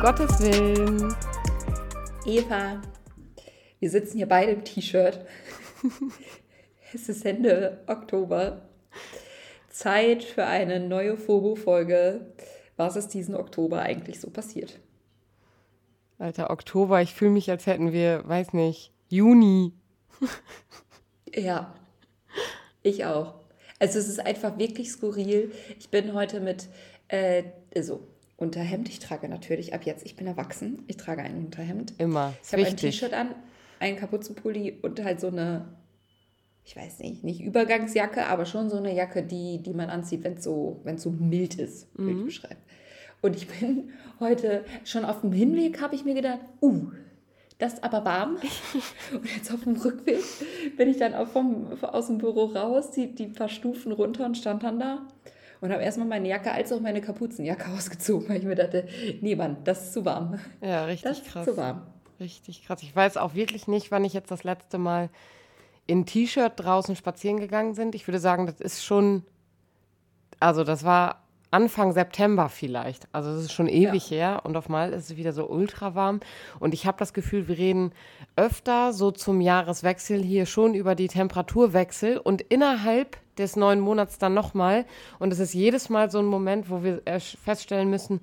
Gottes Willen. Eva, wir sitzen hier beide im T-Shirt. es ist Ende Oktober. Zeit für eine neue Fobo-Folge. Was ist diesen Oktober eigentlich so passiert? Alter, Oktober, ich fühle mich, als hätten wir, weiß nicht, Juni. ja, ich auch. Also es ist einfach wirklich skurril. Ich bin heute mit, äh, also Unterhemd. Ich trage natürlich ab jetzt, ich bin erwachsen, ich trage ein Unterhemd. Immer. Ich habe ein T-Shirt an, einen Kapuzenpulli und halt so eine, ich weiß nicht, nicht Übergangsjacke, aber schon so eine Jacke, die, die man anzieht, wenn es so, so mild ist, mhm. würde ich beschreiben. Und ich bin heute schon auf dem Hinweg, habe ich mir gedacht, uh, das ist aber warm. Und jetzt auf dem Rückweg bin ich dann auch vom, aus dem Büro raus, die, die paar Stufen runter und stand dann da und habe erstmal meine Jacke als auch meine Kapuzenjacke ausgezogen, weil ich mir dachte, nee, Mann, das ist zu warm. Ja, richtig das krass. Ist zu warm. Richtig krass. Ich weiß auch wirklich nicht, wann ich jetzt das letzte Mal in T-Shirt draußen spazieren gegangen bin. Ich würde sagen, das ist schon, also das war Anfang September vielleicht. Also es ist schon ewig ja. her und auf mal ist es wieder so ultra warm. Und ich habe das Gefühl, wir reden öfter so zum Jahreswechsel hier schon über die Temperaturwechsel und innerhalb des neuen Monats dann nochmal. Und es ist jedes Mal so ein Moment, wo wir feststellen müssen,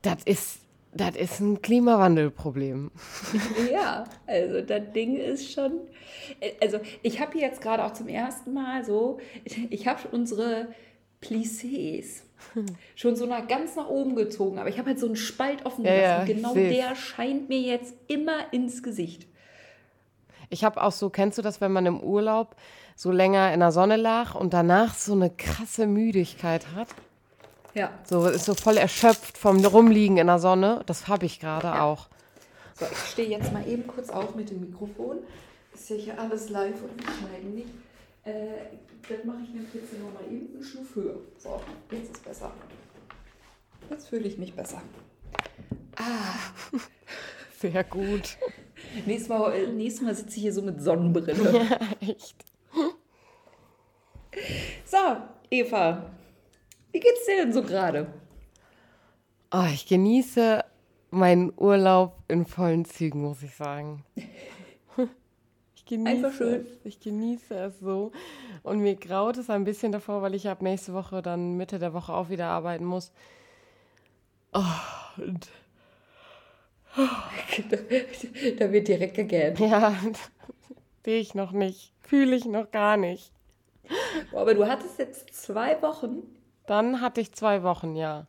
das ist, das ist ein Klimawandelproblem. Ja, also das Ding ist schon. Also ich habe hier jetzt gerade auch zum ersten Mal so, ich habe unsere Plissés schon so nach, ganz nach oben gezogen, aber ich habe halt so einen Spalt offen gelassen. Ja, ja, genau der scheint mir jetzt immer ins Gesicht. Ich habe auch so, kennst du das, wenn man im Urlaub so länger in der Sonne lag und danach so eine krasse Müdigkeit hat? Ja. So ist so voll erschöpft vom Rumliegen in der Sonne. Das habe ich gerade ja. auch. So, ich stehe jetzt mal eben kurz auf mit dem Mikrofon. Ist ja hier alles live und wir schneiden nicht. Äh, das mache ich nämlich jetzt nochmal eben einen Schnuff höher. So, jetzt ist besser. Jetzt fühle ich mich besser. Ah. Sehr gut. Nächstes Mal, äh, nächstes Mal sitze ich hier so mit Sonnenbrille. Ja, echt. So, Eva, wie geht's dir denn so gerade? Oh, ich genieße meinen Urlaub in vollen Zügen, muss ich sagen. Ich genieße Einfach schön. Es. Ich genieße es so. Und mir graut es ein bisschen davor, weil ich ab nächste Woche dann Mitte der Woche auch wieder arbeiten muss. Oh, und da wird direkt gegähnt. Ja, sehe ich noch nicht. Fühle ich noch gar nicht. Aber du hattest jetzt zwei Wochen. Dann hatte ich zwei Wochen, ja.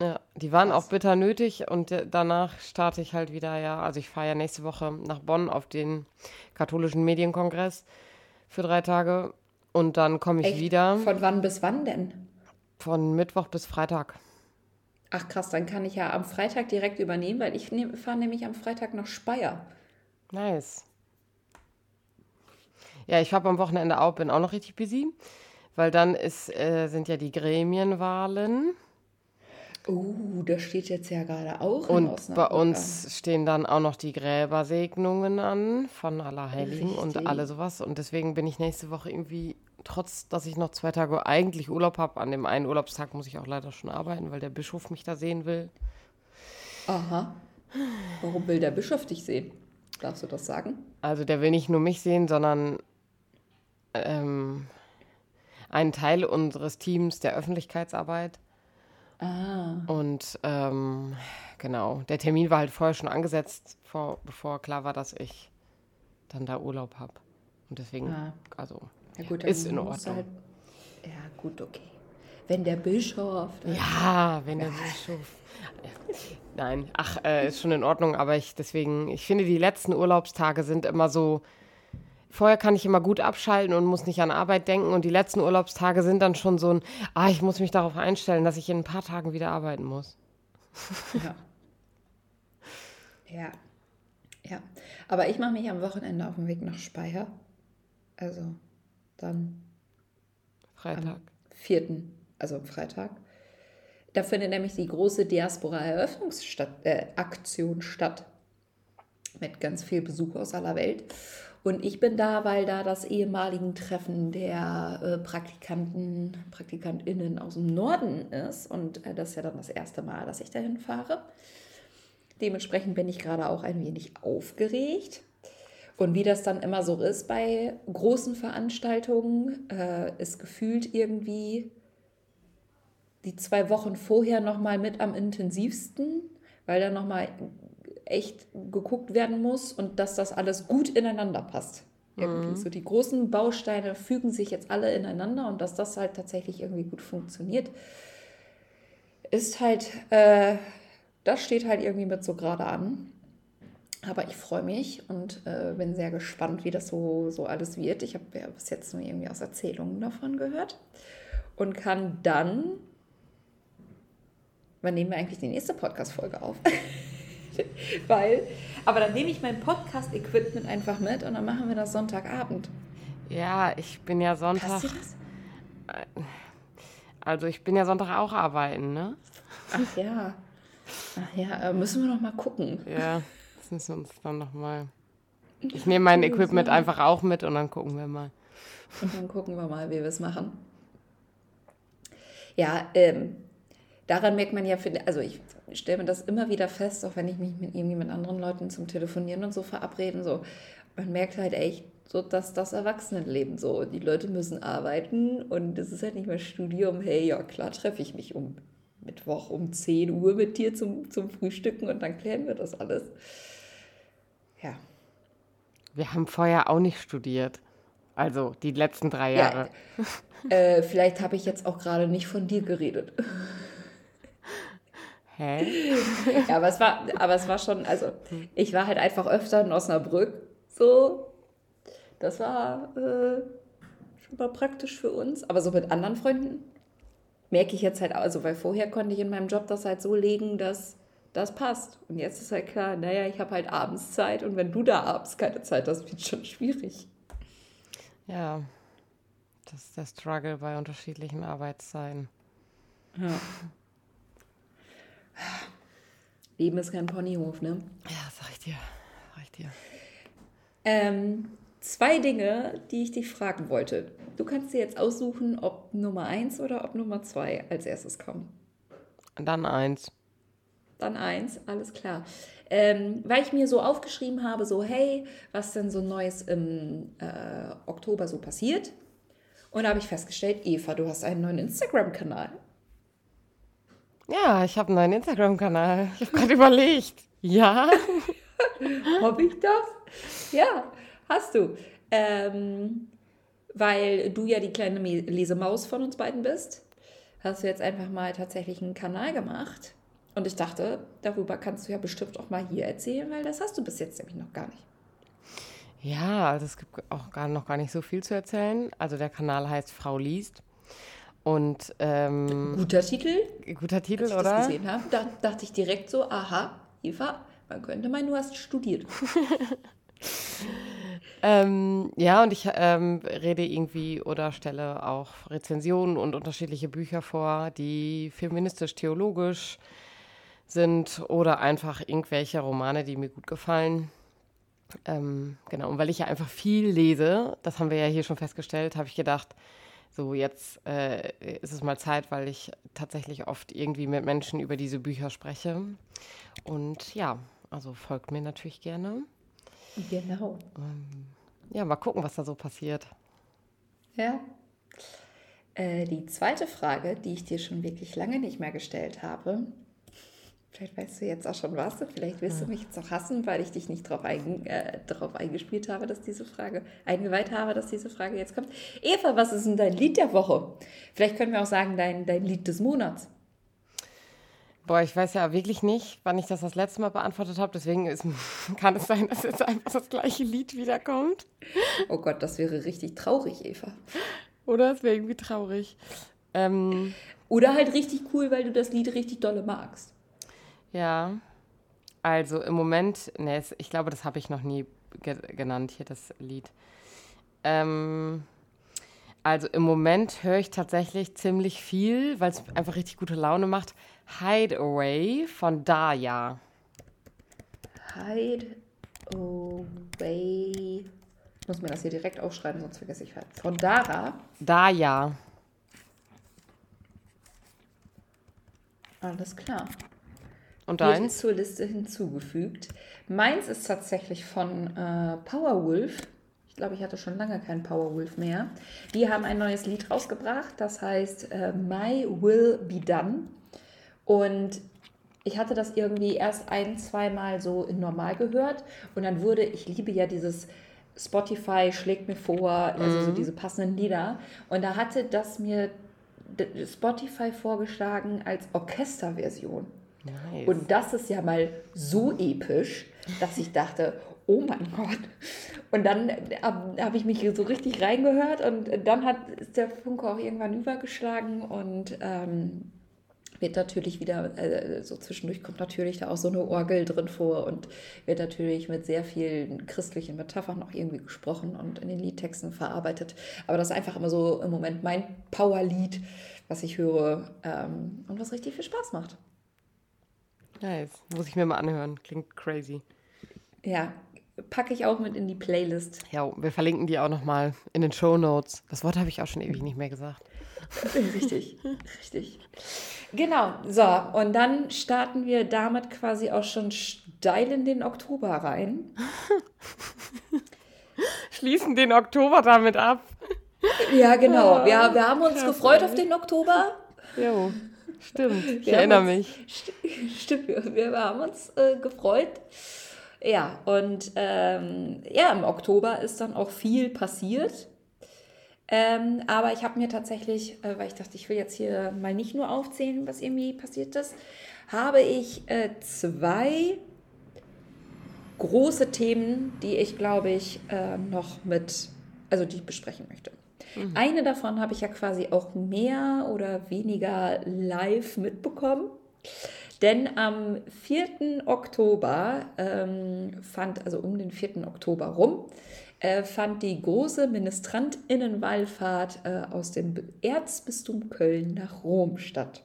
Ja, die waren Was? auch bitter nötig und danach starte ich halt wieder, ja. Also ich fahre ja nächste Woche nach Bonn auf den katholischen Medienkongress für drei Tage und dann komme ich Echt? wieder. Von wann bis wann denn? Von Mittwoch bis Freitag. Ach krass, dann kann ich ja am Freitag direkt übernehmen, weil ich ne, fahre nämlich am Freitag nach Speyer. Nice. Ja, ich habe am Wochenende auch, bin auch noch richtig busy, weil dann ist, äh, sind ja die Gremienwahlen. Oh, das steht jetzt ja gerade auch. Und bei uns stehen dann auch noch die Gräbersegnungen an von Allerheiligen Richtig. und alle sowas. Und deswegen bin ich nächste Woche irgendwie trotz dass ich noch zwei Tage eigentlich Urlaub habe, an dem einen Urlaubstag muss ich auch leider schon arbeiten, weil der Bischof mich da sehen will. Aha. Warum will der Bischof dich sehen? Darfst du das sagen? Also der will nicht nur mich sehen, sondern ähm, einen Teil unseres Teams der Öffentlichkeitsarbeit. Ah. Und ähm, genau, der Termin war halt vorher schon angesetzt, vor, bevor klar war, dass ich dann da Urlaub habe. Und deswegen, ah. also ja, gut, ist in Ordnung. Halt, ja, gut, okay. Wenn der Bischof. Ja, wenn der Bischof. Nein, ach, äh, ist schon in Ordnung, aber ich deswegen, ich finde, die letzten Urlaubstage sind immer so. Vorher kann ich immer gut abschalten und muss nicht an Arbeit denken und die letzten Urlaubstage sind dann schon so ein, ah, ich muss mich darauf einstellen, dass ich in ein paar Tagen wieder arbeiten muss. Ja. Ja. Ja. Aber ich mache mich am Wochenende auf den Weg nach Speyer. Also dann Freitag. Am 4., also Freitag. Da findet nämlich die große Diaspora-Eröffnungsaktion äh, statt. Mit ganz viel Besuch aus aller Welt. Und ich bin da, weil da das ehemalige Treffen der äh, Praktikanten, PraktikantInnen aus dem Norden ist. Und äh, das ist ja dann das erste Mal, dass ich dahin fahre. Dementsprechend bin ich gerade auch ein wenig aufgeregt. Und wie das dann immer so ist bei großen Veranstaltungen, äh, ist gefühlt irgendwie die zwei Wochen vorher nochmal mit am intensivsten, weil da nochmal echt geguckt werden muss und dass das alles gut ineinander passt. Irgendwie. Mhm. So die großen Bausteine fügen sich jetzt alle ineinander und dass das halt tatsächlich irgendwie gut funktioniert, ist halt, äh, das steht halt irgendwie mit so gerade an. Aber ich freue mich und äh, bin sehr gespannt, wie das so, so alles wird. Ich habe ja bis jetzt nur irgendwie aus Erzählungen davon gehört und kann dann. Wann nehmen wir eigentlich die nächste Podcast-Folge auf? Weil, aber dann nehme ich mein Podcast-Equipment einfach mit und dann machen wir das Sonntagabend. Ja, ich bin ja Sonntag. Passt dir das? Also ich bin ja Sonntag auch arbeiten, ne? Ach ja. Ach ja, äh, müssen wir noch mal gucken. Ja, das müssen wir uns dann noch mal. Ich nehme mein Equipment einfach auch mit und dann gucken wir mal. Und dann gucken wir mal, wie wir es machen. Ja, ähm, daran merkt man ja, also ich stelle mir das immer wieder fest, auch wenn ich mich mit irgendwie mit anderen Leuten zum Telefonieren und so verabreden, so, man merkt halt echt, so dass das Erwachsenenleben so, die Leute müssen arbeiten und es ist halt nicht mehr Studium, hey, ja klar treffe ich mich um Mittwoch um 10 Uhr mit dir zum, zum Frühstücken und dann klären wir das alles. Ja. Wir haben vorher auch nicht studiert. Also die letzten drei Jahre. Ja, äh, vielleicht habe ich jetzt auch gerade nicht von dir geredet. Hä? ja, aber es war, aber es war schon, also ich war halt einfach öfter in Osnabrück. So, das war äh, schon mal praktisch für uns. Aber so mit anderen Freunden merke ich jetzt halt, also weil vorher konnte ich in meinem Job das halt so legen, dass das passt. Und jetzt ist halt klar, naja, ich habe halt abends Zeit und wenn du da abends keine Zeit hast, wird schon schwierig. Ja, das ist der Struggle bei unterschiedlichen Arbeitszeiten. Ja. Leben ist kein Ponyhof, ne? Ja, sag ich dir. Sag ich dir. Ähm, zwei Dinge, die ich dich fragen wollte. Du kannst dir jetzt aussuchen, ob Nummer eins oder ob Nummer zwei als erstes kommen. Dann eins. Dann eins, alles klar. Ähm, weil ich mir so aufgeschrieben habe, so hey, was denn so Neues im äh, Oktober so passiert. Und da habe ich festgestellt, Eva, du hast einen neuen Instagram-Kanal. Ja, ich habe einen neuen Instagram-Kanal. Ich habe gerade überlegt. Ja. habe ich das? Ja, hast du. Ähm, weil du ja die kleine Lesemaus von uns beiden bist, hast du jetzt einfach mal tatsächlich einen Kanal gemacht. Und ich dachte, darüber kannst du ja bestimmt auch mal hier erzählen, weil das hast du bis jetzt nämlich noch gar nicht. Ja, also es gibt auch gar, noch gar nicht so viel zu erzählen. Also der Kanal heißt Frau liest. Und ähm, guter Titel. Guter Titel, Als ich oder? Das gesehen habe, da, dachte ich direkt so, aha, Eva, man könnte meinen, du hast studiert. ähm, ja, und ich ähm, rede irgendwie oder stelle auch Rezensionen und unterschiedliche Bücher vor, die feministisch-theologisch sind oder einfach irgendwelche Romane, die mir gut gefallen. Ähm, genau, und weil ich ja einfach viel lese, das haben wir ja hier schon festgestellt, habe ich gedacht, so jetzt äh, ist es mal Zeit, weil ich tatsächlich oft irgendwie mit Menschen über diese Bücher spreche. Und ja, also folgt mir natürlich gerne. Genau. Ähm, ja, mal gucken, was da so passiert. Ja. Äh, die zweite Frage, die ich dir schon wirklich lange nicht mehr gestellt habe, Vielleicht weißt du jetzt auch schon was. Vielleicht wirst du mich jetzt auch hassen, weil ich dich nicht darauf ein, äh, eingespielt habe, dass diese Frage, eingeweiht habe, dass diese Frage jetzt kommt. Eva, was ist denn dein Lied der Woche? Vielleicht können wir auch sagen, dein, dein Lied des Monats. Boah, ich weiß ja wirklich nicht, wann ich das das letzte Mal beantwortet habe. Deswegen ist, kann es sein, dass jetzt einfach das gleiche Lied wiederkommt. Oh Gott, das wäre richtig traurig, Eva. Oder es wäre irgendwie traurig. Ähm, Oder halt richtig cool, weil du das Lied richtig dolle magst. Ja, also im Moment, ne, ich glaube, das habe ich noch nie ge genannt, hier das Lied. Ähm, also im Moment höre ich tatsächlich ziemlich viel, weil es einfach richtig gute Laune macht. Hideaway von Daya. Hideaway Ich muss mir das hier direkt aufschreiben, sonst vergesse ich halt. Von Dara. Da ja. Alles klar. Und deins? zur Liste hinzugefügt. Meins ist tatsächlich von äh, Powerwolf. Ich glaube, ich hatte schon lange keinen Powerwolf mehr. Die haben ein neues Lied rausgebracht, das heißt äh, My Will Be Done. Und ich hatte das irgendwie erst ein, zweimal so in normal gehört. Und dann wurde, ich liebe ja dieses Spotify schlägt mir vor, also so diese passenden Lieder. Und da hatte das mir Spotify vorgeschlagen als Orchesterversion. Nice. Und das ist ja mal so episch, dass ich dachte, oh mein Gott. Und dann habe hab ich mich so richtig reingehört und dann hat, ist der Funke auch irgendwann übergeschlagen und ähm, wird natürlich wieder, äh, so zwischendurch kommt natürlich da auch so eine Orgel drin vor und wird natürlich mit sehr vielen christlichen Metaphern auch irgendwie gesprochen und in den Liedtexten verarbeitet. Aber das ist einfach immer so im Moment mein Powerlied, was ich höre ähm, und was richtig viel Spaß macht. Nice. Muss ich mir mal anhören. Klingt crazy. Ja, packe ich auch mit in die Playlist. Ja, wir verlinken die auch nochmal in den Show Notes. Das Wort habe ich auch schon ewig nicht mehr gesagt. Richtig, richtig. Genau, so, und dann starten wir damit quasi auch schon steil in den Oktober rein. Schließen den Oktober damit ab. Ja, genau. Wir, wir haben uns gefreut auf den Oktober. Jo, stimmt. Ich Wir erinnere uns- mich. St- Stimmt, wir, wir haben uns äh, gefreut. Ja, und ähm, ja, im Oktober ist dann auch viel passiert. Ähm, aber ich habe mir tatsächlich, äh, weil ich dachte, ich will jetzt hier mal nicht nur aufzählen, was irgendwie passiert ist, habe ich äh, zwei große Themen, die ich, glaube ich, äh, noch mit, also die ich besprechen möchte. Eine davon habe ich ja quasi auch mehr oder weniger live mitbekommen. Denn am 4. Oktober ähm, fand, also um den 4. Oktober rum, äh, fand die große Ministrantinnenwallfahrt äh, aus dem Erzbistum Köln nach Rom statt.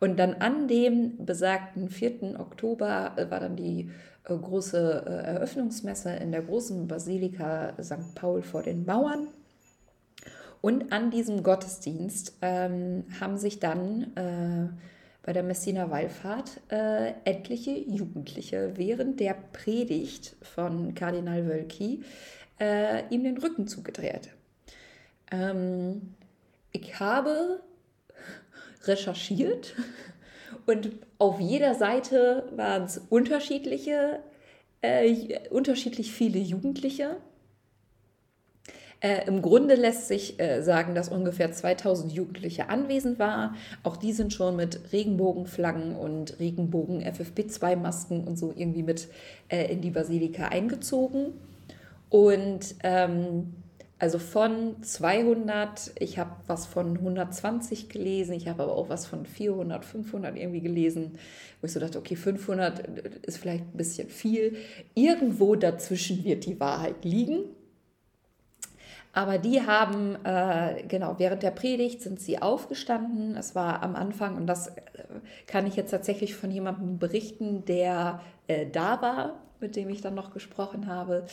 Und dann an dem besagten 4. Oktober äh, war dann die äh, große äh, Eröffnungsmesse in der großen Basilika St. Paul vor den Mauern. Und an diesem Gottesdienst ähm, haben sich dann äh, bei der Messiner Wallfahrt äh, etliche Jugendliche während der Predigt von Kardinal Wölki äh, ihm den Rücken zugedreht. Ähm, ich habe recherchiert und auf jeder Seite waren es unterschiedliche, äh, unterschiedlich viele Jugendliche. Äh, Im Grunde lässt sich äh, sagen, dass ungefähr 2000 Jugendliche anwesend waren. Auch die sind schon mit Regenbogenflaggen und Regenbogen FFP2-Masken und so irgendwie mit äh, in die Basilika eingezogen. Und ähm, also von 200, ich habe was von 120 gelesen, ich habe aber auch was von 400, 500 irgendwie gelesen, wo ich so dachte, okay, 500 ist vielleicht ein bisschen viel. Irgendwo dazwischen wird die Wahrheit liegen. Aber die haben, äh, genau, während der Predigt sind sie aufgestanden. Es war am Anfang, und das äh, kann ich jetzt tatsächlich von jemandem berichten, der äh, da war, mit dem ich dann noch gesprochen habe.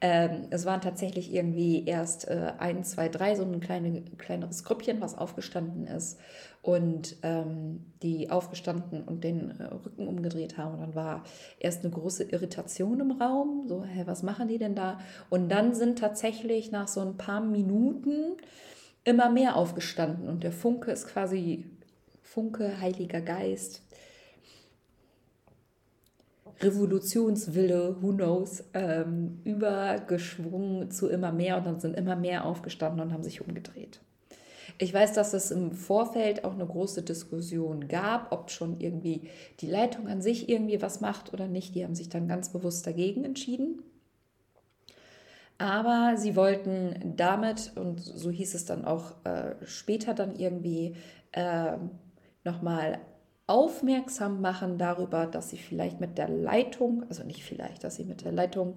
Ähm, es waren tatsächlich irgendwie erst äh, ein, zwei, drei, so ein kleine, kleineres Grüppchen, was aufgestanden ist. Und ähm, die aufgestanden und den äh, Rücken umgedreht haben. Und dann war erst eine große Irritation im Raum. So, hä, was machen die denn da? Und dann sind tatsächlich nach so ein paar Minuten immer mehr aufgestanden. Und der Funke ist quasi Funke, Heiliger Geist, Revolutionswille, who knows, ähm, übergeschwungen zu immer mehr und dann sind immer mehr aufgestanden und haben sich umgedreht. Ich weiß, dass es im Vorfeld auch eine große Diskussion gab, ob schon irgendwie die Leitung an sich irgendwie was macht oder nicht. Die haben sich dann ganz bewusst dagegen entschieden. Aber sie wollten damit, und so hieß es dann auch äh, später dann irgendwie, äh, nochmal aufmerksam machen darüber, dass sie vielleicht mit der Leitung, also nicht vielleicht, dass sie mit der Leitung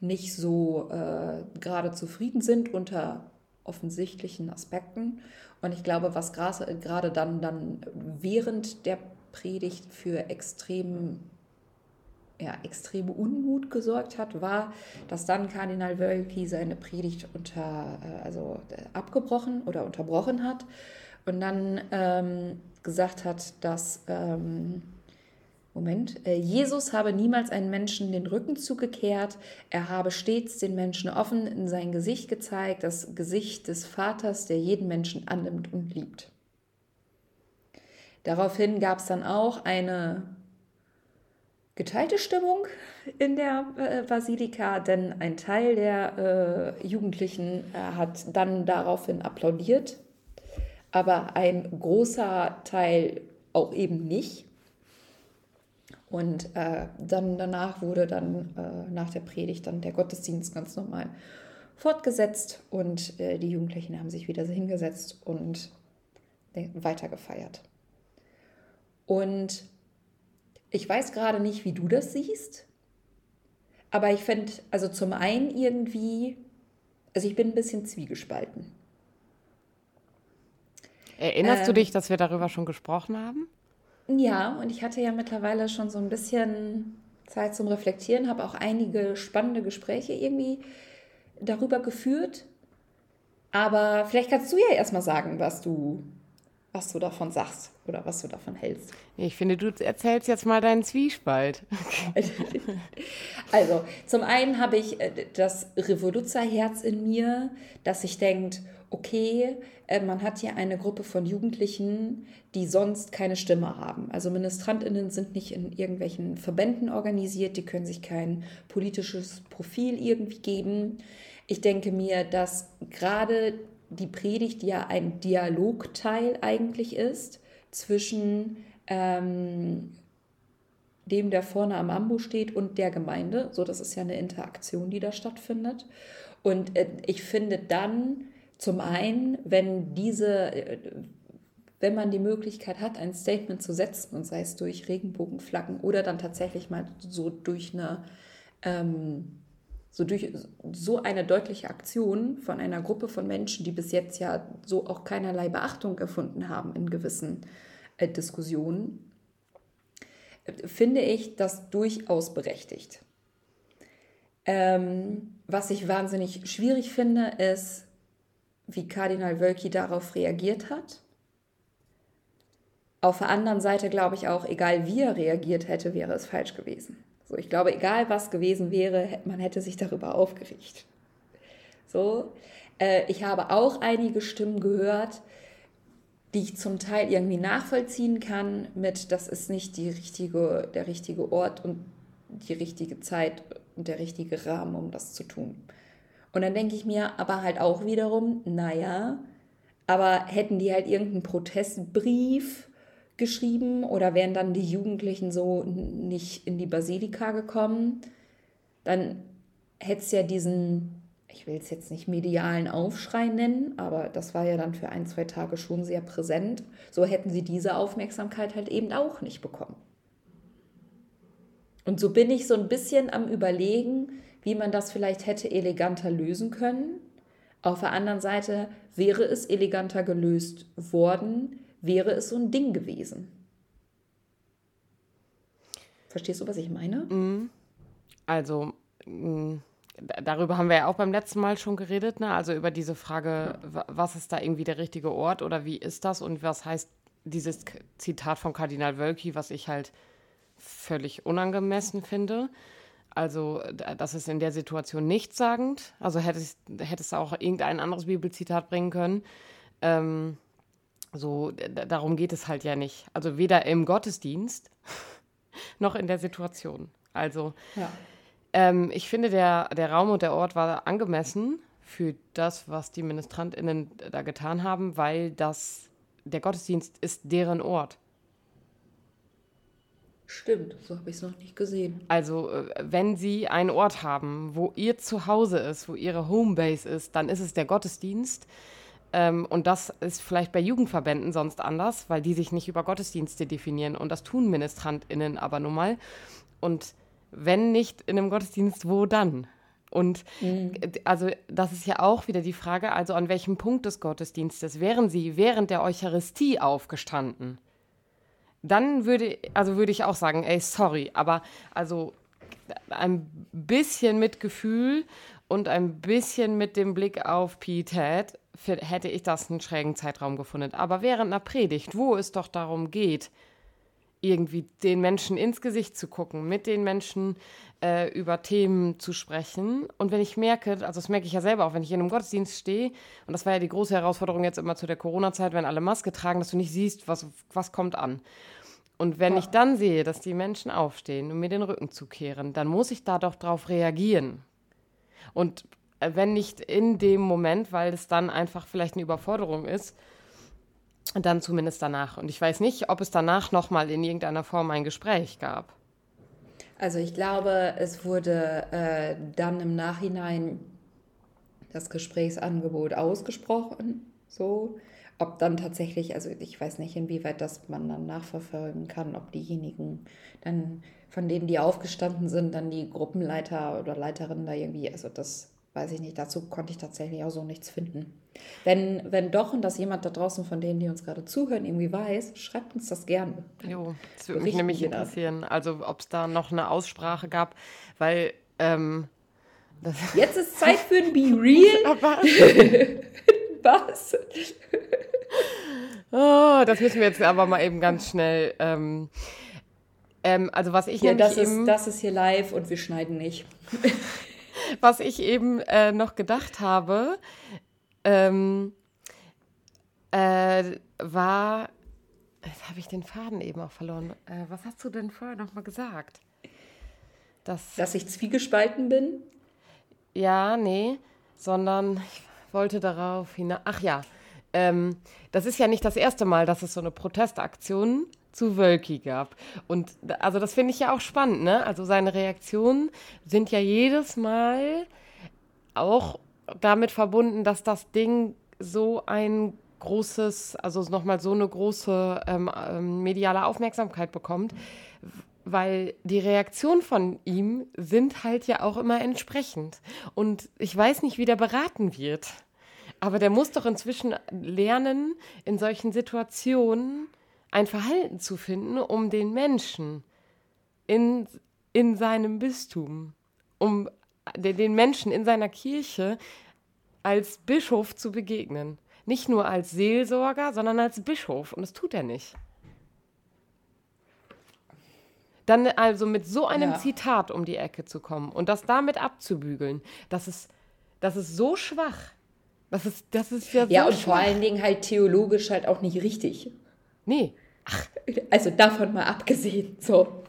nicht so äh, gerade zufrieden sind unter offensichtlichen Aspekten. Und ich glaube, was gerade dann, dann während der Predigt für extrem ja, extreme Unmut gesorgt hat, war, dass dann Kardinal Wölki seine Predigt unter, äh, also äh, abgebrochen oder unterbrochen hat und dann ähm, gesagt hat, dass, ähm, Moment, äh, Jesus habe niemals einen Menschen den Rücken zugekehrt, er habe stets den Menschen offen in sein Gesicht gezeigt, das Gesicht des Vaters, der jeden Menschen annimmt und liebt. Daraufhin gab es dann auch eine geteilte Stimmung in der äh, Basilika, denn ein Teil der äh, Jugendlichen äh, hat dann daraufhin applaudiert, aber ein großer Teil auch eben nicht. Und äh, dann danach wurde dann äh, nach der Predigt dann der Gottesdienst ganz normal fortgesetzt und äh, die Jugendlichen haben sich wieder hingesetzt und weiter gefeiert. Und ich weiß gerade nicht, wie du das siehst, aber ich finde, also zum einen irgendwie, also ich bin ein bisschen zwiegespalten. Erinnerst ähm, du dich, dass wir darüber schon gesprochen haben? Ja, und ich hatte ja mittlerweile schon so ein bisschen Zeit zum Reflektieren, habe auch einige spannende Gespräche irgendwie darüber geführt. Aber vielleicht kannst du ja erstmal sagen, was du was du davon sagst oder was du davon hältst. Ich finde, du erzählst jetzt mal deinen Zwiespalt. also, zum einen habe ich äh, das Revoluzerherz in mir, dass ich denkt, okay, äh, man hat hier eine Gruppe von Jugendlichen, die sonst keine Stimme haben. Also Ministrantinnen sind nicht in irgendwelchen Verbänden organisiert, die können sich kein politisches Profil irgendwie geben. Ich denke mir, dass gerade die Predigt ja ein Dialogteil eigentlich ist zwischen ähm, dem, der vorne am Ambu steht, und der Gemeinde. So, das ist ja eine Interaktion, die da stattfindet. Und äh, ich finde dann zum einen, wenn diese, äh, wenn man die Möglichkeit hat, ein Statement zu setzen, und sei es durch Regenbogenflaggen oder dann tatsächlich mal so durch eine ähm, so durch so eine deutliche Aktion von einer Gruppe von Menschen, die bis jetzt ja so auch keinerlei Beachtung gefunden haben in gewissen äh, Diskussionen, äh, finde ich das durchaus berechtigt. Ähm, was ich wahnsinnig schwierig finde, ist, wie Kardinal Wölki darauf reagiert hat. Auf der anderen Seite glaube ich auch, egal wie er reagiert hätte, wäre es falsch gewesen. So, ich glaube, egal was gewesen wäre, man hätte sich darüber aufgeregt. So, äh, ich habe auch einige Stimmen gehört, die ich zum Teil irgendwie nachvollziehen kann, mit das ist nicht die richtige, der richtige Ort und die richtige Zeit und der richtige Rahmen, um das zu tun. Und dann denke ich mir aber halt auch wiederum, naja, aber hätten die halt irgendeinen Protestbrief geschrieben oder wären dann die Jugendlichen so nicht in die Basilika gekommen, dann hätte es ja diesen, ich will es jetzt nicht medialen Aufschrei nennen, aber das war ja dann für ein, zwei Tage schon sehr präsent. So hätten sie diese Aufmerksamkeit halt eben auch nicht bekommen. Und so bin ich so ein bisschen am Überlegen, wie man das vielleicht hätte eleganter lösen können. Auf der anderen Seite wäre es eleganter gelöst worden, wäre es so ein Ding gewesen. Verstehst du, was ich meine? Mhm. Also, mm, darüber haben wir ja auch beim letzten Mal schon geredet, ne? Also über diese Frage, was ist da irgendwie der richtige Ort oder wie ist das und was heißt dieses Zitat von Kardinal Wölki, was ich halt völlig unangemessen finde. Also, das ist in der Situation nichtssagend. Also hättest, hättest du auch irgendein anderes Bibelzitat bringen können. Ähm, so, darum geht es halt ja nicht. Also weder im Gottesdienst noch in der Situation. Also ja. ähm, ich finde, der, der Raum und der Ort war angemessen für das, was die MinistrantInnen da getan haben, weil das, der Gottesdienst ist deren Ort. Stimmt, so habe ich es noch nicht gesehen. Also, äh, wenn Sie einen Ort haben, wo Ihr Zuhause ist, wo Ihre Homebase ist, dann ist es der Gottesdienst. Ähm, und das ist vielleicht bei Jugendverbänden sonst anders, weil die sich nicht über Gottesdienste definieren. Und das tun MinistrantInnen aber nun mal. Und wenn nicht in einem Gottesdienst, wo dann? Und mhm. also das ist ja auch wieder die Frage, also an welchem Punkt des Gottesdienstes wären Sie während der Eucharistie aufgestanden? Dann würde, also würde ich auch sagen, ey, sorry, aber also ein bisschen mit Gefühl und ein bisschen mit dem Blick auf Pietät hätte ich das einen schrägen Zeitraum gefunden. Aber während einer Predigt, wo es doch darum geht, irgendwie den Menschen ins Gesicht zu gucken, mit den Menschen äh, über Themen zu sprechen. Und wenn ich merke, also das merke ich ja selber auch, wenn ich in einem Gottesdienst stehe, und das war ja die große Herausforderung jetzt immer zu der Corona-Zeit, wenn alle Maske tragen, dass du nicht siehst, was, was kommt an. Und wenn ja. ich dann sehe, dass die Menschen aufstehen und mir den Rücken zukehren, dann muss ich da doch drauf reagieren. Und äh, wenn nicht in dem Moment, weil es dann einfach vielleicht eine Überforderung ist, dann zumindest danach. Und ich weiß nicht, ob es danach nochmal in irgendeiner Form ein Gespräch gab. Also ich glaube, es wurde äh, dann im Nachhinein das Gesprächsangebot ausgesprochen. So, ob dann tatsächlich, also ich weiß nicht, inwieweit das man dann nachverfolgen kann, ob diejenigen dann, von denen die aufgestanden sind, dann die Gruppenleiter oder Leiterinnen da irgendwie, also das weiß ich nicht, dazu konnte ich tatsächlich auch so nichts finden. Wenn, wenn doch und das jemand da draußen von denen, die uns gerade zuhören, irgendwie weiß, schreibt uns das gerne. Jo, das würde mich nämlich interessieren. Also ob es da noch eine Aussprache gab, weil ähm, Jetzt ist Zeit für ein Be Real. Was? oh, das müssen wir jetzt aber mal eben ganz schnell. Ähm, ähm, also was ich ja, das ist, das ist hier live und wir schneiden nicht. was ich eben äh, noch gedacht habe, ähm, äh, war, jetzt habe ich den Faden eben auch verloren. Äh, was hast du denn vorher noch mal gesagt? Dass, Dass ich zwiegespalten bin? Ja, nee, sondern ich wollte darauf hinaus. Ach ja, ähm, das ist ja nicht das erste Mal, dass es so eine Protestaktion zu Wölki gab. Und also das finde ich ja auch spannend, ne? Also seine Reaktionen sind ja jedes Mal auch damit verbunden, dass das Ding so ein großes, also nochmal so eine große ähm, ähm, mediale Aufmerksamkeit bekommt, weil die Reaktionen von ihm sind halt ja auch immer entsprechend. Und ich weiß nicht, wie der beraten wird. Aber der muss doch inzwischen lernen, in solchen Situationen ein Verhalten zu finden, um den Menschen in, in seinem Bistum, um den Menschen in seiner Kirche als Bischof zu begegnen. Nicht nur als Seelsorger, sondern als Bischof. Und das tut er nicht. Dann also mit so einem ja. Zitat um die Ecke zu kommen und das damit abzubügeln, das ist, das ist so schwach. Das ist, das ist ja so Ja, und schwach. vor allen Dingen halt theologisch halt auch nicht richtig. Nee. Ach, also davon mal abgesehen, so.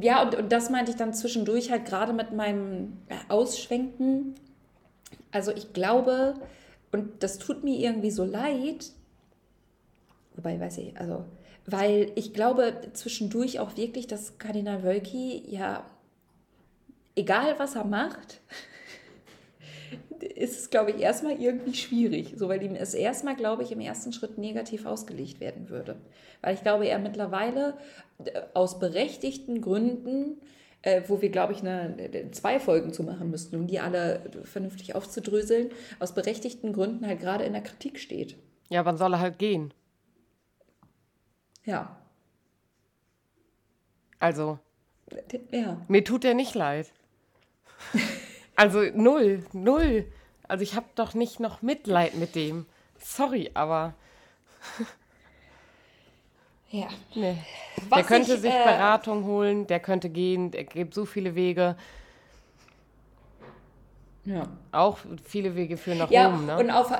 Ja, und, und das meinte ich dann zwischendurch halt gerade mit meinem Ausschwenken. Also ich glaube, und das tut mir irgendwie so leid, wobei, weiß ich, also, weil ich glaube zwischendurch auch wirklich, dass Kardinal Wölki ja, egal was er macht, ist es, glaube ich, erstmal irgendwie schwierig. So, weil ihm es erstmal, glaube ich, im ersten Schritt negativ ausgelegt werden würde. Weil ich glaube, er mittlerweile äh, aus berechtigten Gründen, äh, wo wir, glaube ich, eine, zwei Folgen zu machen müssten, um die alle vernünftig aufzudröseln, aus berechtigten Gründen halt gerade in der Kritik steht. Ja, wann soll er halt gehen? Ja. Also. Ja. Mir tut er nicht leid. Also null, null. Also ich habe doch nicht noch Mitleid mit dem. Sorry, aber. ja. Nee. der könnte ich, sich äh, Beratung holen, der könnte gehen, der gibt so viele Wege. Ja. Auch viele Wege führen nach ja, Rom, ne? Und auf,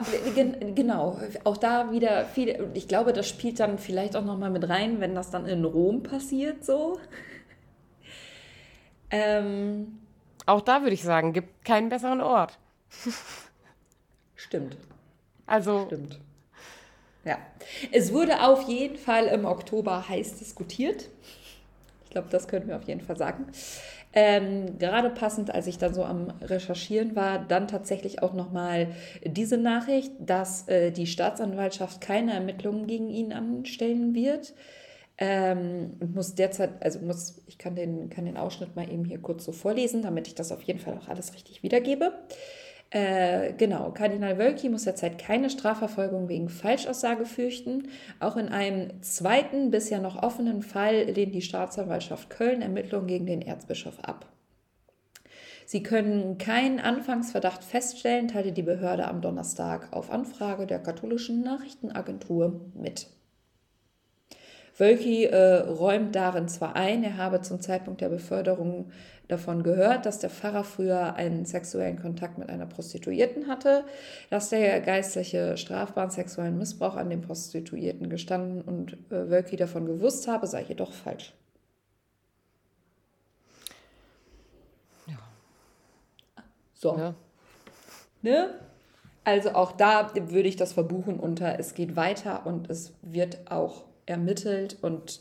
genau, auch da wieder viele, ich glaube, das spielt dann vielleicht auch nochmal mit rein, wenn das dann in Rom passiert, so. ähm, auch da würde ich sagen, gibt keinen besseren Ort. Stimmt. Also. Stimmt. Ja. Es wurde auf jeden Fall im Oktober heiß diskutiert. Ich glaube, das können wir auf jeden Fall sagen. Ähm, gerade passend, als ich dann so am Recherchieren war, dann tatsächlich auch nochmal diese Nachricht, dass äh, die Staatsanwaltschaft keine Ermittlungen gegen ihn anstellen wird. Ähm, und muss derzeit, also muss, ich kann den, kann den Ausschnitt mal eben hier kurz so vorlesen, damit ich das auf jeden Fall auch alles richtig wiedergebe. Äh, genau, Kardinal Wölki muss derzeit keine Strafverfolgung wegen Falschaussage fürchten. Auch in einem zweiten, bisher noch offenen Fall lehnt die Staatsanwaltschaft Köln Ermittlungen gegen den Erzbischof ab. Sie können keinen Anfangsverdacht feststellen, teilte die Behörde am Donnerstag auf Anfrage der katholischen Nachrichtenagentur mit. Wölki äh, räumt darin zwar ein, er habe zum Zeitpunkt der Beförderung davon gehört, dass der Pfarrer früher einen sexuellen Kontakt mit einer Prostituierten hatte, dass der Geistliche strafbaren sexuellen Missbrauch an den Prostituierten gestanden und äh, Wölki davon gewusst habe, sei jedoch falsch. Ja. So. Ja. Ne? Also auch da würde ich das verbuchen unter, es geht weiter und es wird auch ermittelt und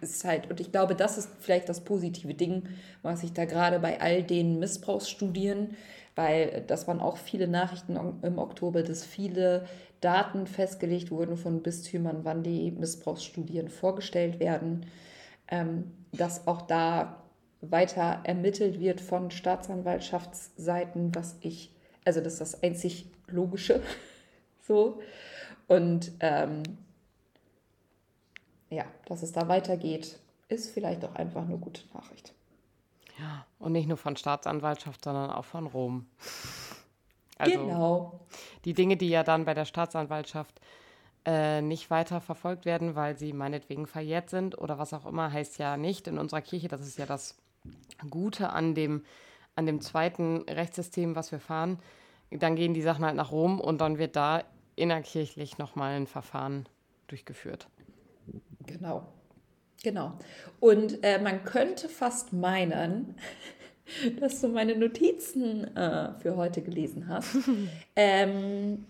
ist halt, und ich glaube, das ist vielleicht das positive Ding, was ich da gerade bei all den Missbrauchsstudien, weil das waren auch viele Nachrichten im Oktober, dass viele Daten festgelegt wurden von Bistümern, wann die Missbrauchsstudien vorgestellt werden, ähm, dass auch da weiter ermittelt wird von Staatsanwaltschaftsseiten, was ich, also das ist das einzig Logische so. Und ähm, ja, dass es da weitergeht, ist vielleicht auch einfach eine gute Nachricht. Ja, und nicht nur von Staatsanwaltschaft, sondern auch von Rom. Also genau. Die Dinge, die ja dann bei der Staatsanwaltschaft äh, nicht weiter verfolgt werden, weil sie meinetwegen verjährt sind oder was auch immer, heißt ja nicht in unserer Kirche. Das ist ja das Gute an dem, an dem zweiten Rechtssystem, was wir fahren. Dann gehen die Sachen halt nach Rom und dann wird da innerkirchlich nochmal ein Verfahren durchgeführt. Genau. Genau. Und äh, man könnte fast meinen, dass du meine Notizen äh, für heute gelesen hast. ähm,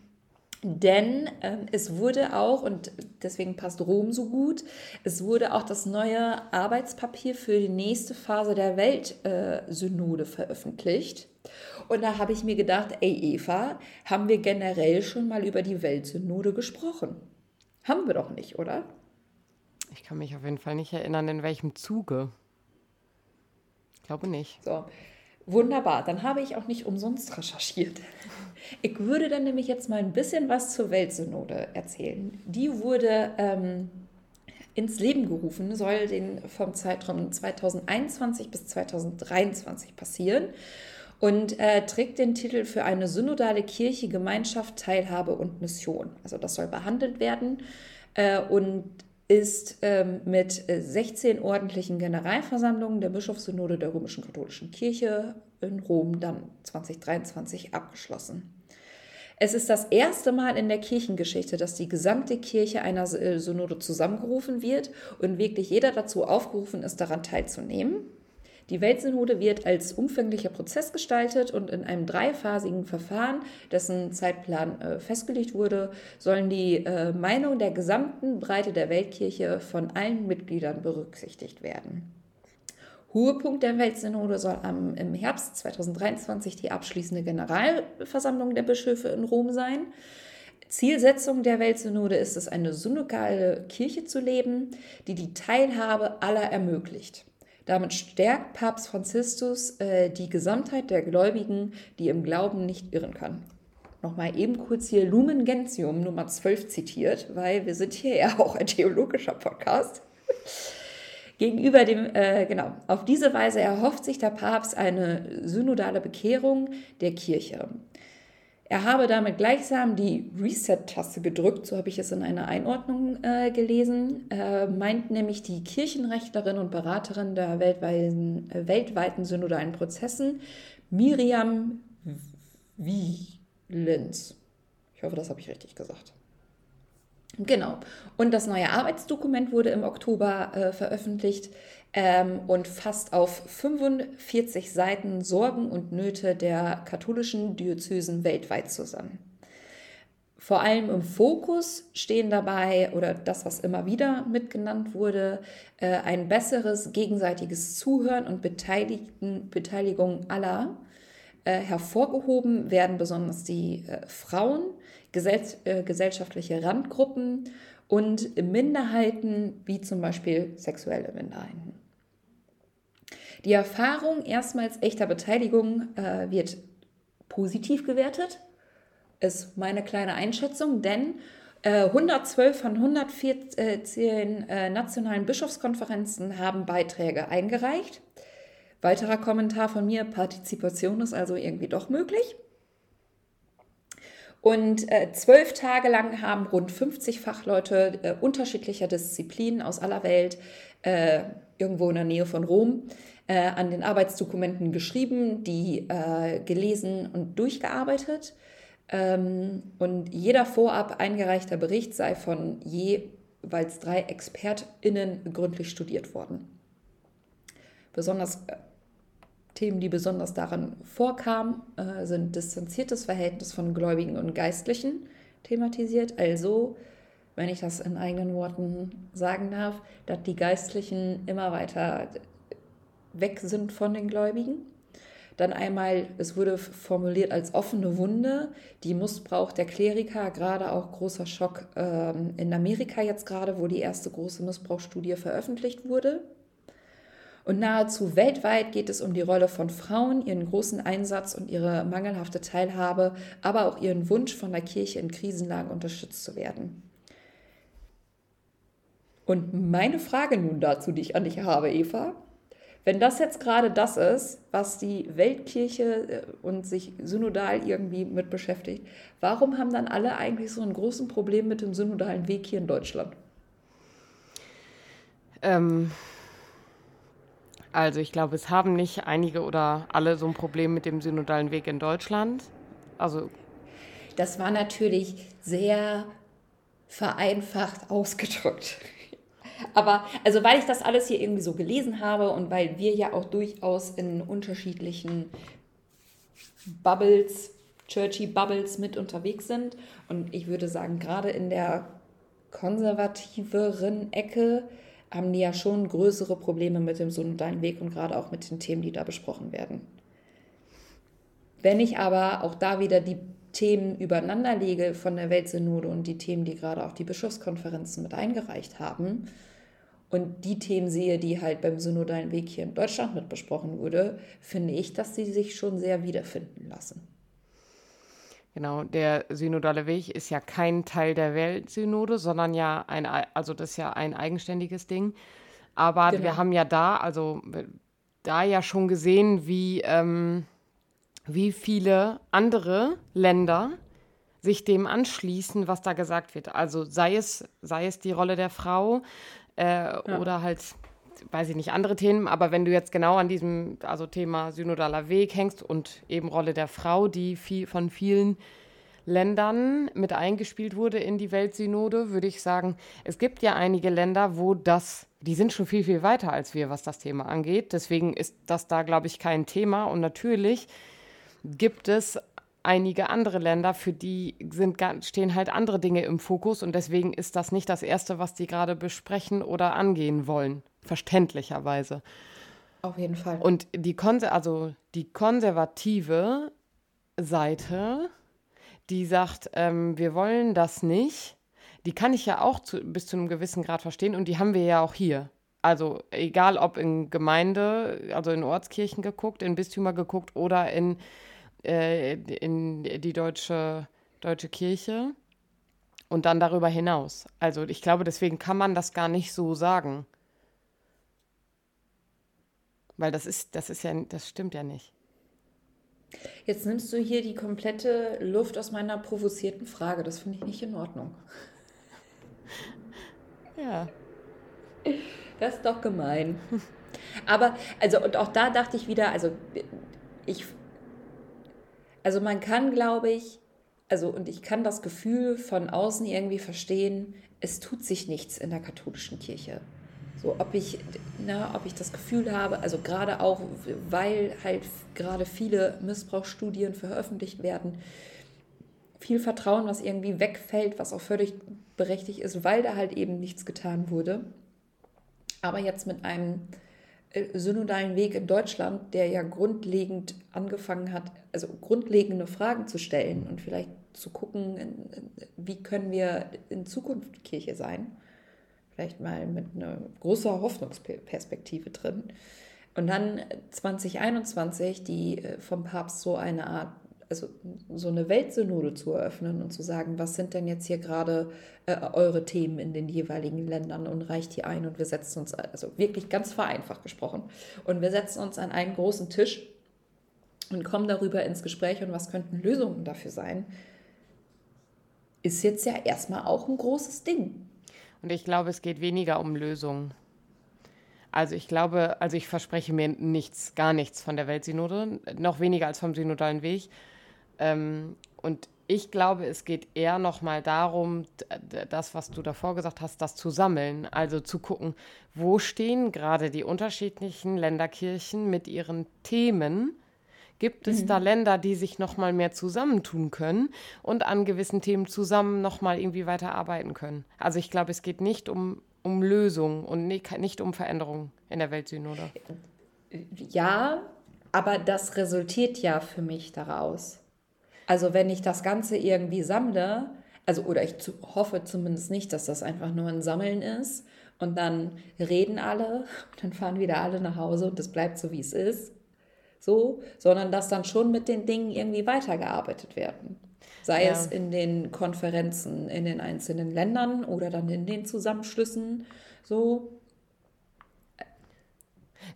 denn äh, es wurde auch, und deswegen passt Rom so gut, es wurde auch das neue Arbeitspapier für die nächste Phase der Weltsynode veröffentlicht. Und da habe ich mir gedacht, ey Eva, haben wir generell schon mal über die Weltsynode gesprochen? Haben wir doch nicht, oder? Ich kann mich auf jeden Fall nicht erinnern, in welchem Zuge. Ich glaube nicht. So, wunderbar. Dann habe ich auch nicht umsonst recherchiert. Ich würde dann nämlich jetzt mal ein bisschen was zur Weltsynode erzählen. Die wurde ähm, ins Leben gerufen, soll den vom Zeitraum 2021 bis 2023 passieren und äh, trägt den Titel für eine synodale Kirche, Gemeinschaft, Teilhabe und Mission. Also das soll behandelt werden äh, und ist ähm, mit 16 äh, ordentlichen Generalversammlungen der Bischofssynode der Römischen Katholischen Kirche in Rom dann 2023 abgeschlossen. Es ist das erste Mal in der Kirchengeschichte, dass die gesamte Kirche einer äh, Synode zusammengerufen wird und wirklich jeder dazu aufgerufen ist, daran teilzunehmen. Die Weltsynode wird als umfänglicher Prozess gestaltet und in einem dreiphasigen Verfahren, dessen Zeitplan äh, festgelegt wurde, sollen die äh, Meinung der gesamten Breite der Weltkirche von allen Mitgliedern berücksichtigt werden. Höhepunkt der Weltsynode soll am, im Herbst 2023 die abschließende Generalversammlung der Bischöfe in Rom sein. Zielsetzung der Weltsynode ist es, eine synodale Kirche zu leben, die die Teilhabe aller ermöglicht. Damit stärkt Papst Franziskus äh, die Gesamtheit der Gläubigen, die im Glauben nicht irren kann. Nochmal eben kurz hier Lumen Gentium Nummer 12 zitiert, weil wir sind hier ja auch ein theologischer Podcast. Gegenüber dem, äh, genau, auf diese Weise erhofft sich der Papst eine synodale Bekehrung der Kirche. Er habe damit gleichsam die Reset-Taste gedrückt, so habe ich es in einer Einordnung äh, gelesen, äh, meint nämlich die Kirchenrechtlerin und Beraterin der weltweiten, äh, weltweiten synodalen Prozessen, Miriam Wielens. Ich hoffe, das habe ich richtig gesagt. Genau. Und das neue Arbeitsdokument wurde im Oktober äh, veröffentlicht ähm, und fasst auf 45 Seiten Sorgen und Nöte der katholischen Diözesen weltweit zusammen. Vor allem im Fokus stehen dabei, oder das, was immer wieder mitgenannt wurde, äh, ein besseres gegenseitiges Zuhören und Beteiligung aller. Äh, hervorgehoben werden besonders die äh, Frauen, gesell äh, gesellschaftliche Randgruppen und Minderheiten, wie zum Beispiel sexuelle Minderheiten. Die Erfahrung erstmals echter Beteiligung äh, wird positiv gewertet. Ist meine kleine Einschätzung, denn 112 von 114 äh, nationalen Bischofskonferenzen haben Beiträge eingereicht. Weiterer Kommentar von mir, Partizipation ist also irgendwie doch möglich. Und äh, zwölf Tage lang haben rund 50 Fachleute äh, unterschiedlicher Disziplinen aus aller Welt, äh, irgendwo in der Nähe von Rom, äh, an den Arbeitsdokumenten geschrieben, die äh, gelesen und durchgearbeitet. Ähm, und jeder vorab eingereichter Bericht sei von jeweils drei ExpertInnen gründlich studiert worden. Besonders äh, Themen, die besonders daran vorkamen, äh, sind distanziertes Verhältnis von Gläubigen und Geistlichen thematisiert. Also, wenn ich das in eigenen Worten sagen darf, dass die Geistlichen immer weiter weg sind von den Gläubigen dann einmal, es wurde formuliert als offene Wunde, die Missbrauch der Kleriker, gerade auch großer Schock ähm, in Amerika jetzt gerade, wo die erste große Missbrauchsstudie veröffentlicht wurde. Und nahezu weltweit geht es um die Rolle von Frauen, ihren großen Einsatz und ihre mangelhafte Teilhabe, aber auch ihren Wunsch, von der Kirche in Krisenlagen unterstützt zu werden. Und meine Frage nun dazu, die ich an dich habe, Eva, wenn das jetzt gerade das ist, was die Weltkirche äh, und sich synodal irgendwie mit beschäftigt, warum haben dann alle eigentlich so ein großes Problem mit dem synodalen Weg hier in Deutschland? Ähm, also ich glaube, es haben nicht einige oder alle so ein Problem mit dem synodalen Weg in Deutschland. Also das war natürlich sehr vereinfacht ausgedrückt. Aber also weil ich das alles hier irgendwie so gelesen habe und weil wir ja auch durchaus in unterschiedlichen Bubbles, churchy Bubbles mit unterwegs sind und ich würde sagen, gerade in der konservativeren Ecke haben die ja schon größere Probleme mit dem synodalen Weg und gerade auch mit den Themen, die da besprochen werden. Wenn ich aber auch da wieder die Themen übereinander lege von der Weltsynode und die Themen, die gerade auch die Bischofskonferenzen mit eingereicht haben, und die Themen sehe, die halt beim synodalen Weg hier in Deutschland mit besprochen wurde, finde ich, dass sie sich schon sehr wiederfinden lassen. Genau, der synodale Weg ist ja kein Teil der Weltsynode, sondern ja ein, also das ist ja ein eigenständiges Ding. Aber genau. wir haben ja da, also da ja schon gesehen, wie, ähm, wie viele andere Länder sich dem anschließen, was da gesagt wird. Also sei es, sei es die Rolle der Frau, äh, ja. Oder halt, weiß ich nicht, andere Themen. Aber wenn du jetzt genau an diesem also Thema synodaler Weg hängst und eben Rolle der Frau, die viel, von vielen Ländern mit eingespielt wurde in die Weltsynode, würde ich sagen, es gibt ja einige Länder, wo das, die sind schon viel, viel weiter als wir, was das Thema angeht. Deswegen ist das da, glaube ich, kein Thema. Und natürlich gibt es einige andere Länder, für die sind, stehen halt andere Dinge im Fokus und deswegen ist das nicht das Erste, was die gerade besprechen oder angehen wollen, verständlicherweise. Auf jeden Fall. Und die, Konse also die konservative Seite, die sagt, ähm, wir wollen das nicht, die kann ich ja auch zu, bis zu einem gewissen Grad verstehen und die haben wir ja auch hier. Also egal ob in Gemeinde, also in Ortskirchen geguckt, in Bistümer geguckt oder in äh, in die deutsche, deutsche Kirche und dann darüber hinaus. Also ich glaube, deswegen kann man das gar nicht so sagen. Weil das ist, das ist ja, das stimmt ja nicht. Jetzt nimmst du hier die komplette Luft aus meiner provozierten Frage. Das finde ich nicht in Ordnung. Ja. Das ist doch gemein. Aber, also, und auch da dachte ich wieder, also ich also man kann, glaube ich, also und ich kann das Gefühl von außen irgendwie verstehen, es tut sich nichts in der katholischen Kirche. So, ob ich, na, ob ich das Gefühl habe, also gerade auch, weil halt gerade viele Missbrauchsstudien veröffentlicht werden, viel Vertrauen, was irgendwie wegfällt, was auch völlig berechtigt ist, weil da halt eben nichts getan wurde. Aber jetzt mit einem äh, synodalen Weg in Deutschland, der ja grundlegend angefangen hat, also grundlegende Fragen zu stellen und vielleicht zu gucken, wie können wir in Zukunft Kirche sein. Vielleicht mal mit einer großer Hoffnungsperspektive drin. Und dann 2021 die äh, vom Papst so eine Art also so eine Weltsynode zu eröffnen und zu sagen, was sind denn jetzt hier gerade äh, eure Themen in den jeweiligen Ländern und reicht die ein und wir setzen uns, also wirklich ganz vereinfacht gesprochen, und wir setzen uns an einen großen Tisch und kommen darüber ins Gespräch und was könnten Lösungen dafür sein, ist jetzt ja erstmal auch ein großes Ding. Und ich glaube, es geht weniger um Lösungen. Also ich glaube, also ich verspreche mir nichts, gar nichts von der Weltsynode, noch weniger als vom synodalen Weg. Ähm, und ich glaube, es geht eher nochmal darum, das, was du davor gesagt hast, das zu sammeln. Also zu gucken, wo stehen gerade die unterschiedlichen Länderkirchen mit ihren Themen. Gibt es mhm. da Länder, die sich nochmal mehr zusammentun können und an gewissen Themen zusammen nochmal irgendwie weiterarbeiten können? Also ich glaube, es geht nicht um um Lösungen und nicht um Veränderungen in der Weltsynode. Ja, aber das resultiert ja für mich daraus. Also wenn ich das Ganze irgendwie sammle, also oder ich zu, hoffe zumindest nicht, dass das einfach nur ein Sammeln ist und dann reden alle und dann fahren wieder alle nach Hause und es bleibt so, wie es ist. So, sondern dass dann schon mit den Dingen irgendwie weitergearbeitet werden. Sei ja. es in den Konferenzen in den einzelnen Ländern oder dann in den Zusammenschlüssen. So.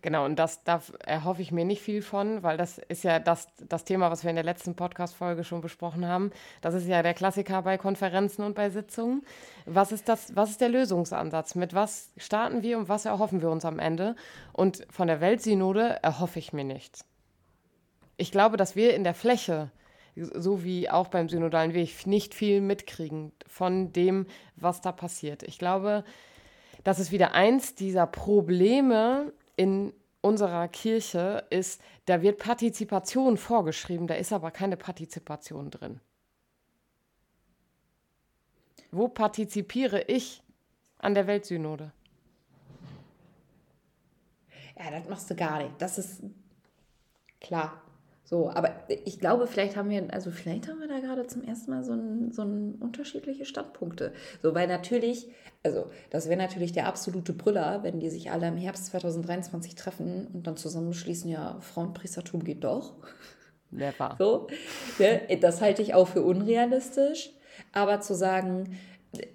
Genau, und das, da erhoffe ich mir nicht viel von, weil das ist ja das, das Thema, was wir in der letzten Podcast-Folge schon besprochen haben. Das ist ja der Klassiker bei Konferenzen und bei Sitzungen. Was ist, das, was ist der Lösungsansatz? Mit was starten wir und was erhoffen wir uns am Ende? Und von der Weltsynode erhoffe ich mir nichts. Ich glaube, dass wir in der Fläche so wie auch beim synodalen Weg, nicht viel mitkriegen von dem, was da passiert. Ich glaube, das ist wieder eins dieser Probleme in unserer Kirche ist, da wird Partizipation vorgeschrieben, da ist aber keine Partizipation drin. Wo partizipiere ich an der Weltsynode? Ja, das machst du gar nicht. Das ist klar. So, aber ich glaube, vielleicht haben wir, also vielleicht haben wir da gerade zum ersten Mal so, ein, so ein unterschiedliche Standpunkte. So, weil natürlich, also das wäre natürlich der absolute Brüller, wenn die sich alle im Herbst 2023 treffen und dann zusammenschließen, ja, Frauenpriestertum geht doch. Never. So, ja, ne, das halte ich auch für unrealistisch. Aber zu sagen,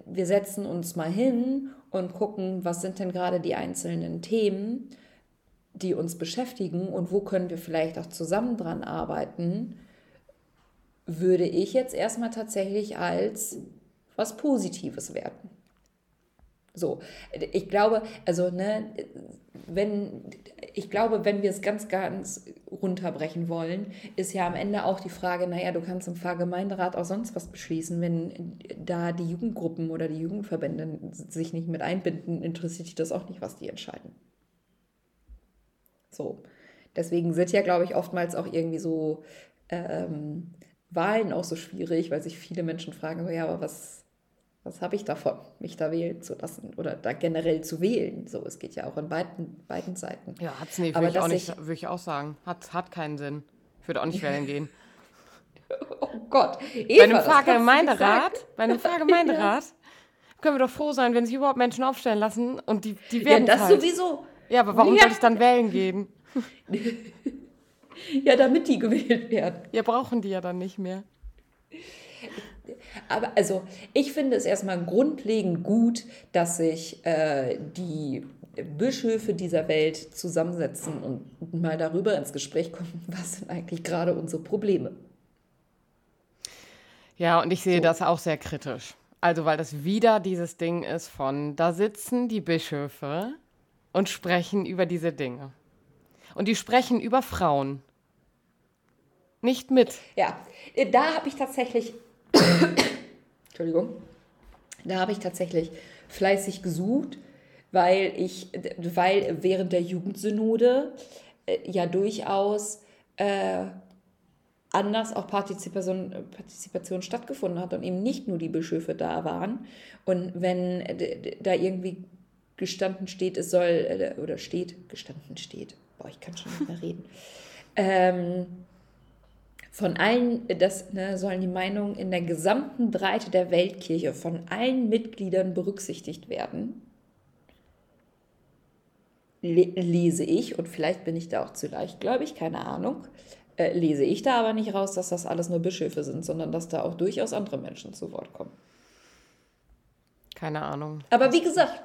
wir setzen uns mal hin und gucken, was sind denn gerade die einzelnen Themen die uns beschäftigen und wo können wir vielleicht auch zusammen dran arbeiten, würde ich jetzt erstmal tatsächlich als was Positives werten. So, ich glaube, also, ne, wenn, ich glaube, wenn wir es ganz, ganz runterbrechen wollen, ist ja am Ende auch die Frage, naja, du kannst im Pfarrgemeinderat auch sonst was beschließen, wenn da die Jugendgruppen oder die Jugendverbände sich nicht mit einbinden, interessiert dich das auch nicht, was die entscheiden. So. Deswegen sind ja, glaube ich, oftmals auch irgendwie so ähm, Wahlen auch so schwierig, weil sich viele Menschen fragen, ja, aber was, was habe ich davon, mich da wählen zu lassen oder da generell zu wählen? So, es geht ja auch in beiden, beiden Seiten. Ja, hat es nicht, würde ich, würde ich auch sagen. Hat, hat keinen Sinn. Ich würde auch nicht wählen gehen. Oh Gott. Eva, bei einem Pfarrgemeinderat, bei einem Pfarrgemeinderat ja. können wir doch froh sein, wenn sich überhaupt Menschen aufstellen lassen und die, die werden Ja, das halt. sowieso. Ja, aber warum ja. soll ich dann wählen gehen? ja, damit die gewählt werden. Ja, brauchen die ja dann nicht mehr. Aber also, ich finde es erstmal grundlegend gut, dass sich äh, die Bischöfe dieser Welt zusammensetzen und mal darüber ins Gespräch kommen, was sind eigentlich gerade unsere Probleme. Ja, und ich sehe so. das auch sehr kritisch. Also, weil das wieder dieses Ding ist von, da sitzen die Bischöfe und sprechen über diese Dinge. Und die sprechen über Frauen. Nicht mit. Ja, da habe ich tatsächlich, Entschuldigung, da habe ich tatsächlich fleißig gesucht, weil ich, weil während der Jugendsynode äh, ja durchaus äh, anders auch Partizipation, Partizipation stattgefunden hat und eben nicht nur die Bischöfe da waren. Und wenn da irgendwie gestanden steht, es soll, äh, oder steht, gestanden steht, boah, ich kann schon nicht mehr reden, ähm, von allen, das ne, sollen die Meinungen in der gesamten Breite der Weltkirche von allen Mitgliedern berücksichtigt werden, lese ich, und vielleicht bin ich da auch zu leicht, glaube ich, keine Ahnung, Äh, lese ich da aber nicht raus, dass das alles nur Bischöfe sind, sondern dass da auch durchaus andere Menschen zu Wort kommen. Keine Ahnung. Aber wie gesagt,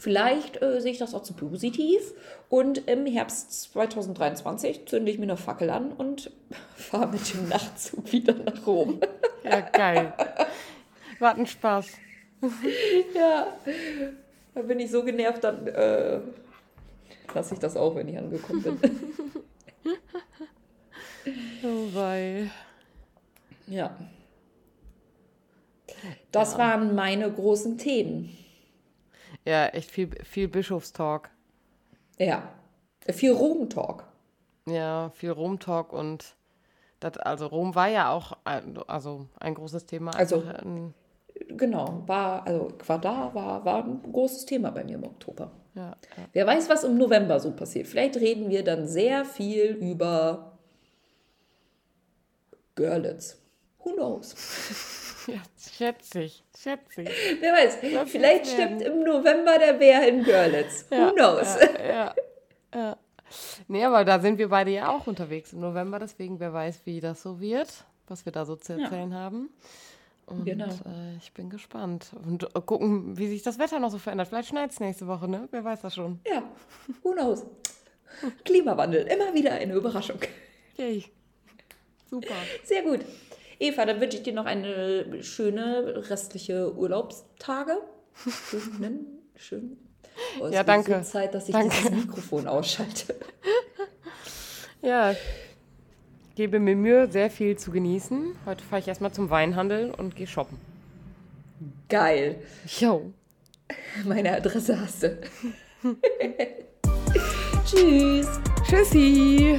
vielleicht äh, sehe ich das auch zu positiv und im Herbst 2023 zünde ich mir eine Fackel an und fahre mit dem Nachtzug wieder nach Rom. Ja, geil. War ein Spaß. ja, da bin ich so genervt, dann äh, lasse ich das auch, wenn ich angekommen bin. Oh wei. Ja. Das Ja. waren meine großen Themen. Ja, echt viel, viel Bischofstalk. Ja. Viel Rom-Talk. Ja, viel Rom-Talk und das, also Rom war ja auch ein, also ein großes Thema. Also- ein, Genau, war, also Quadar war, war ein großes Thema bei mir im Oktober. ja, ja. Wer weiß, was im November so passiert. Vielleicht reden wir dann sehr viel über Görlitz. Who knows? ja, schätze ich, schätze ich. Wer weiß, Das vielleicht stirbt im November der Bär in Görlitz. Who Ja, knows? Ja, ja, ja. Nee, aber da sind wir beide ja auch unterwegs im November, deswegen wer weiß, wie das so wird, was wir da so zu Ja. erzählen haben. Und Genau. äh, ich bin gespannt. Und äh, gucken, wie sich das Wetter noch so verändert. Vielleicht schneit es nächste Woche, ne? Wer weiß das schon. Ja, who knows? Klimawandel, immer wieder eine Überraschung. Yay. Super. Sehr gut. Eva, dann wünsche ich dir noch eine schöne restliche Urlaubstage. Schönen, schön. Oh, Ja, danke. So Zeit, dass ich Danke. dieses Mikrofon ausschalte. Ja, gebe mir Mühe, sehr viel zu genießen. Heute fahre ich erstmal zum Weinhandel und gehe shoppen. Geil. Jo. Meine Adresse hast du. Tschüss. Tschüssi.